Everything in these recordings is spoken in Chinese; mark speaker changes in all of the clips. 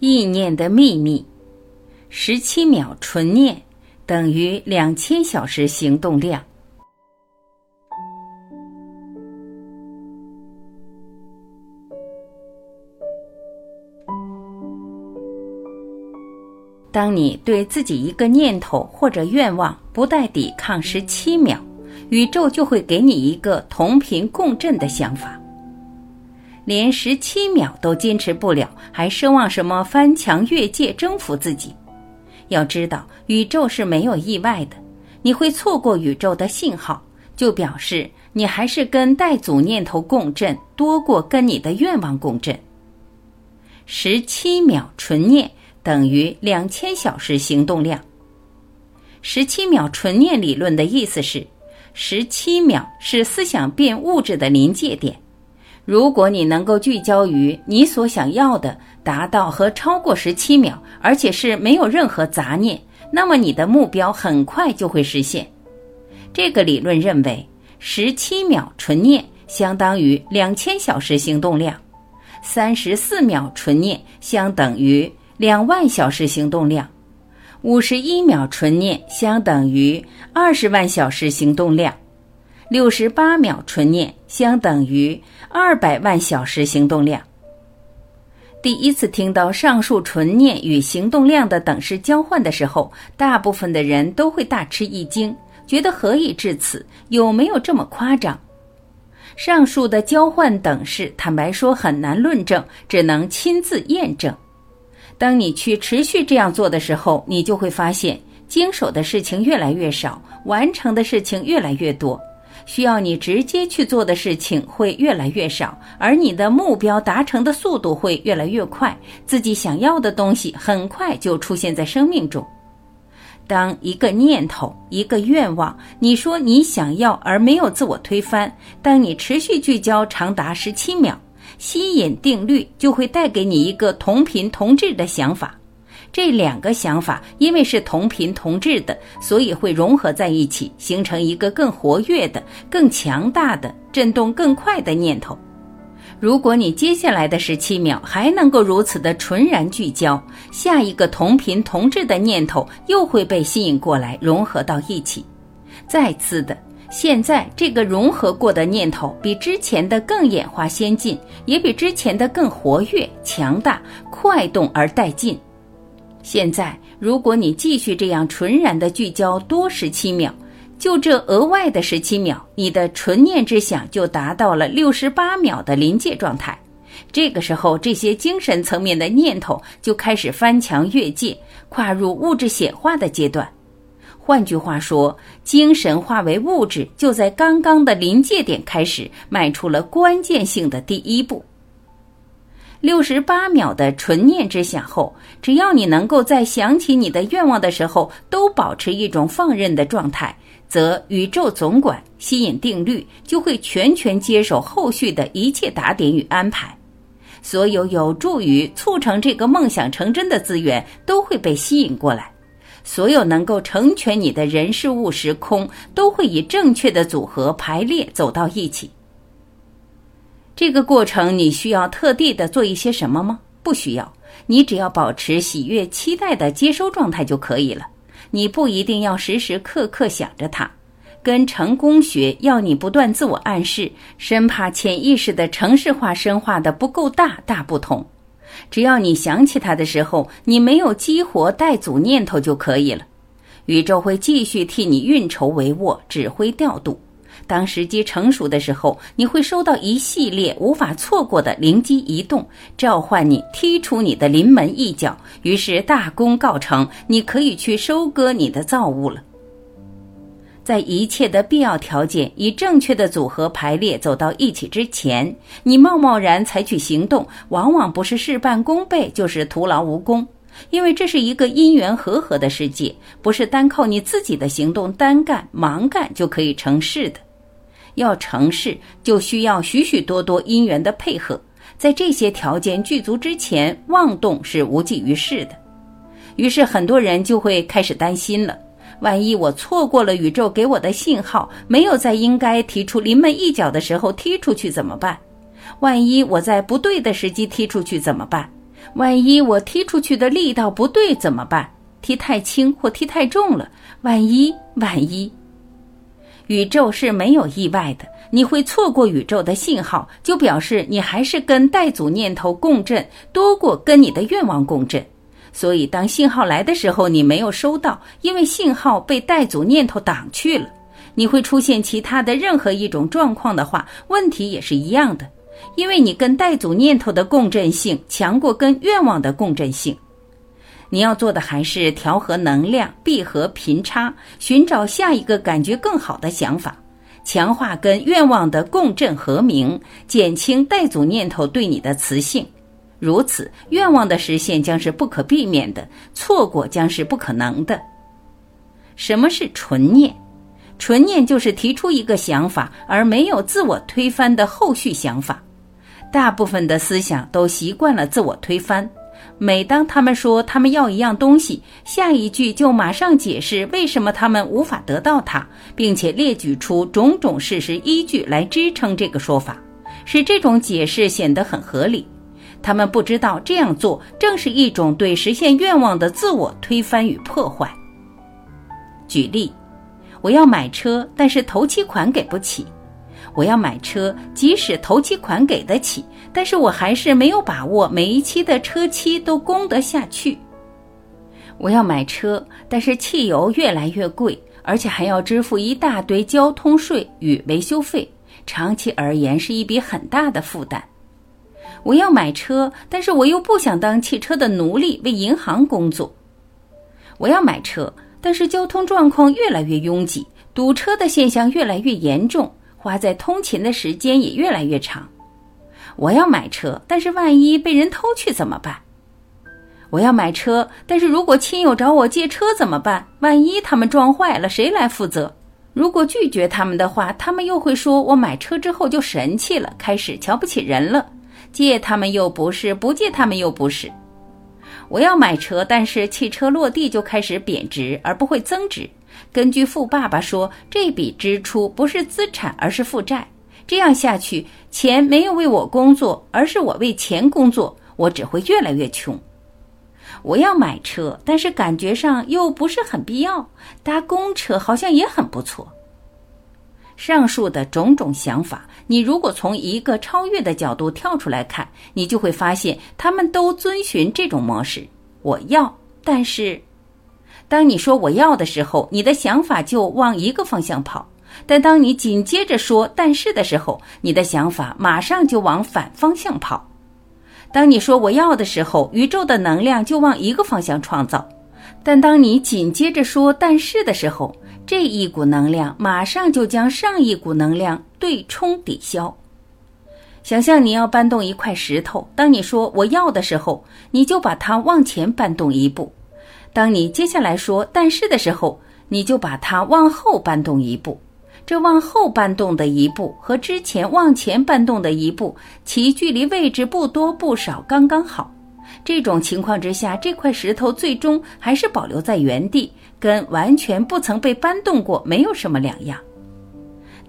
Speaker 1: 意念的秘密，十七秒纯念等于两千小时行动量。当你对自己一个念头或者愿望不带抵抗十七秒，宇宙就会给你一个同频共振的想法。连十七秒都坚持不了，还奢望什么翻墙越界征服自己？要知道，宇宙是没有意外的。你会错过宇宙的信号，就表示你还是跟带组念头共振多过跟你的愿望共振。十七秒纯念等于两千小时行动量。十七秒纯念理论的意思是，十七秒是思想变物质的临界点。如果你能够聚焦于你所想要的，达到和超过十七秒，而且是没有任何杂念，那么你的目标很快就会实现。这个理论认为，十七秒纯念相当于两千小时行动量，三十四秒纯念相等于两万小时行动量，五十一秒纯念相等于二十万小时行动量。六十八秒纯念相等于二百万小时行动量。第一次听到上述纯念与行动量的等式交换的时候，大部分的人都会大吃一惊，觉得何以至此？有没有这么夸张？上述的交换等式，坦白说很难论证，只能亲自验证。当你去持续这样做的时候，你就会发现，经手的事情越来越少，完成的事情越来越多。需要你直接去做的事情会越来越少，而你的目标达成的速度会越来越快，自己想要的东西很快就出现在生命中。当一个念头、一个愿望，你说你想要而没有自我推翻，当你持续聚焦长达十七秒，吸引定律就会带给你一个同频同质的想法。这两个想法因为是同频同质的，所以会融合在一起，形成一个更活跃的、更强大的、震动更快的念头。如果你接下来的十七秒还能够如此的纯然聚焦，下一个同频同质的念头又会被吸引过来，融合到一起。再次的，现在这个融合过的念头比之前的更演化先进，也比之前的更活跃、强大、快动而带劲。现在，如果你继续这样纯然的聚焦多十七秒，就这额外的十七秒，你的纯念之想就达到了六十八秒的临界状态。这个时候，这些精神层面的念头就开始翻墙越界，跨入物质显化的阶段。换句话说，精神化为物质，就在刚刚的临界点开始迈出了关键性的第一步。六十八秒的纯念之想后，只要你能够在想起你的愿望的时候都保持一种放任的状态，则宇宙总管吸引定律就会全权接手后续的一切打点与安排。所有有助于促成这个梦想成真的资源都会被吸引过来，所有能够成全你的人事物时空都会以正确的组合排列走到一起。这个过程你需要特地的做一些什么吗？不需要，你只要保持喜悦、期待的接收状态就可以了。你不一定要时时刻刻想着它，跟成功学要你不断自我暗示，生怕潜意识的城市化深化的不够大大不同。只要你想起它的时候，你没有激活带阻念头就可以了。宇宙会继续替你运筹帷幄、指挥调度。当时机成熟的时候，你会收到一系列无法错过的灵机一动，召唤你踢出你的临门一脚。于是大功告成，你可以去收割你的造物了。在一切的必要条件以正确的组合排列走到一起之前，你贸贸然采取行动，往往不是事半功倍，就是徒劳无功。因为这是一个因缘和合的世界，不是单靠你自己的行动单干盲干就可以成事的。要成事，就需要许许多多因缘的配合。在这些条件具足之前，妄动是无济于事的。于是，很多人就会开始担心了：万一我错过了宇宙给我的信号，没有在应该提出临门一脚的时候踢出去怎么办？万一我在不对的时机踢出去怎么办？万一我踢出去的力道不对怎么办？踢太轻或踢太重了，万一万一。宇宙是没有意外的，你会错过宇宙的信号，就表示你还是跟带组念头共振多过跟你的愿望共振。所以，当信号来的时候，你没有收到，因为信号被带组念头挡去了。你会出现其他的任何一种状况的话，问题也是一样的，因为你跟带组念头的共振性强过跟愿望的共振性。你要做的还是调和能量，闭合频差，寻找下一个感觉更好的想法，强化跟愿望的共振和鸣，减轻带阻念头对你的磁性。如此，愿望的实现将是不可避免的，错过将是不可能的。什么是纯念？纯念就是提出一个想法，而没有自我推翻的后续想法。大部分的思想都习惯了自我推翻。每当他们说他们要一样东西，下一句就马上解释为什么他们无法得到它，并且列举出种种事实依据来支撑这个说法，使这种解释显得很合理。他们不知道这样做正是一种对实现愿望的自我推翻与破坏。举例。我要买车，但是头期款给不起。我要买车，即使头期款给得起，但是我还是没有把握每一期的车期都供得下去。我要买车，但是汽油越来越贵，而且还要支付一大堆交通税与维修费，长期而言是一笔很大的负担。我要买车，但是我又不想当汽车的奴隶，为银行工作。我要买车。但是交通状况越来越拥挤，堵车的现象越来越严重，花在通勤的时间也越来越长。我要买车，但是万一被人偷去怎么办？我要买车，但是如果亲友找我借车怎么办？万一他们撞坏了，谁来负责？如果拒绝他们的话，他们又会说我买车之后就神气了，开始瞧不起人了。借他们又不是，不借他们又不是。我要买车，但是汽车落地就开始贬值，而不会增值。根据富爸爸说，这笔支出不是资产，而是负债。这样下去，钱没有为我工作，而是我为钱工作，我只会越来越穷。我要买车，但是感觉上又不是很必要，搭公车好像也很不错。上述的种种想法。你如果从一个超越的角度跳出来看，你就会发现他们都遵循这种模式。我要，但是，当你说我要的时候，你的想法就往一个方向跑；但当你紧接着说但是的时候，你的想法马上就往反方向跑。当你说我要的时候，宇宙的能量就往一个方向创造；但当你紧接着说但是的时候，这一股能量马上就将上一股能量。对冲抵消。想象你要搬动一块石头，当你说我要的时候，你就把它往前搬动一步；当你接下来说但是的时候，你就把它往后搬动一步。这往后搬动的一步和之前往前搬动的一步，其距离位置不多不少，刚刚好。这种情况之下，这块石头最终还是保留在原地，跟完全不曾被搬动过没有什么两样。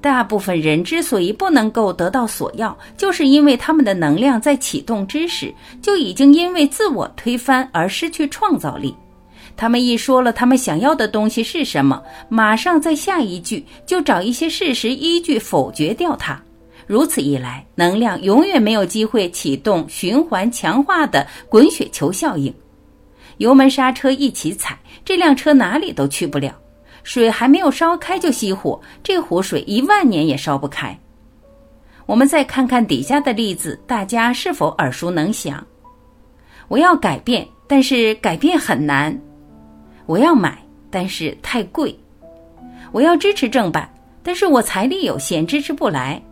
Speaker 1: 大部分人之所以不能够得到所要，就是因为他们的能量在启动之时就已经因为自我推翻而失去创造力。他们一说了他们想要的东西是什么，马上在下一句就找一些事实依据否决掉它。如此一来，能量永远没有机会启动循环强化的滚雪球效应。油门刹车一起踩，这辆车哪里都去不了。水还没有烧开就熄火，这壶水一万年也烧不开。我们再看看底下的例子，大家是否耳熟能详？我要改变，但是改变很难。我要买，但是太贵。我要支持正版，但是我财力有限，支持不来。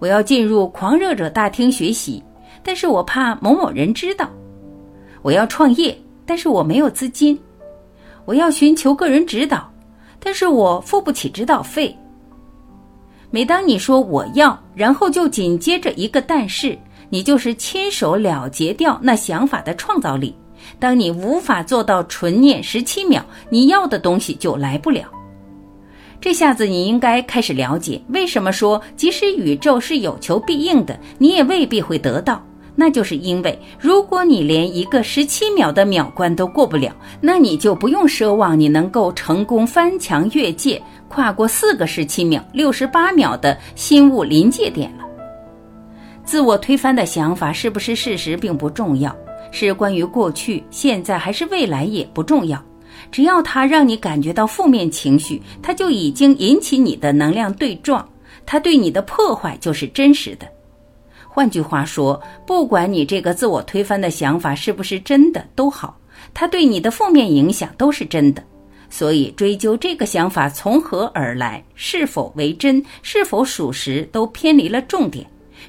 Speaker 1: 我要进入狂热者大厅学习，但是我怕某某人知道。我要创业，但是我没有资金。我要寻求个人指导。但是我付不起指导费。每当你说我要，然后就紧接着一个但是，你就是亲手了结掉那想法的创造力。当你无法做到纯念十七秒，你要的东西就来不了。这下子你应该开始了解，为什么说即使宇宙是有求必应的，你也未必会得到。那就是因为如果你连一个十七秒的秒关都过不了，那你就不用奢望你能够成功翻墙越界，跨过四个十七秒、六十八秒的心物临界点了。自我推翻的想法是不是事实并不重要，是关于过去、现在还是未来也不重要。只要它让你感觉到负面情绪，它就已经引起你的能量对撞，它对你的破坏就是真实的。换句话说，不管你这个自我推翻的想法是不是真的都好，它对你的负面影响都是真的。所以，追究这个想法从何而来、是否为真、是否属实，都偏离了重点。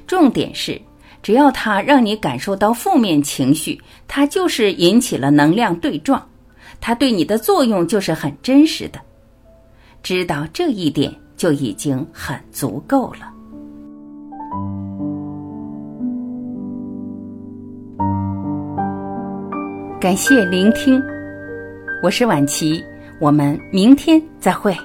Speaker 1: 重点是，只要它让你感受到负面情绪，它就是引起了能量对撞。它对你的作用就是很真实的，知道这一点就已经很足够了。感谢聆听，我是婉琪，我们明天再会。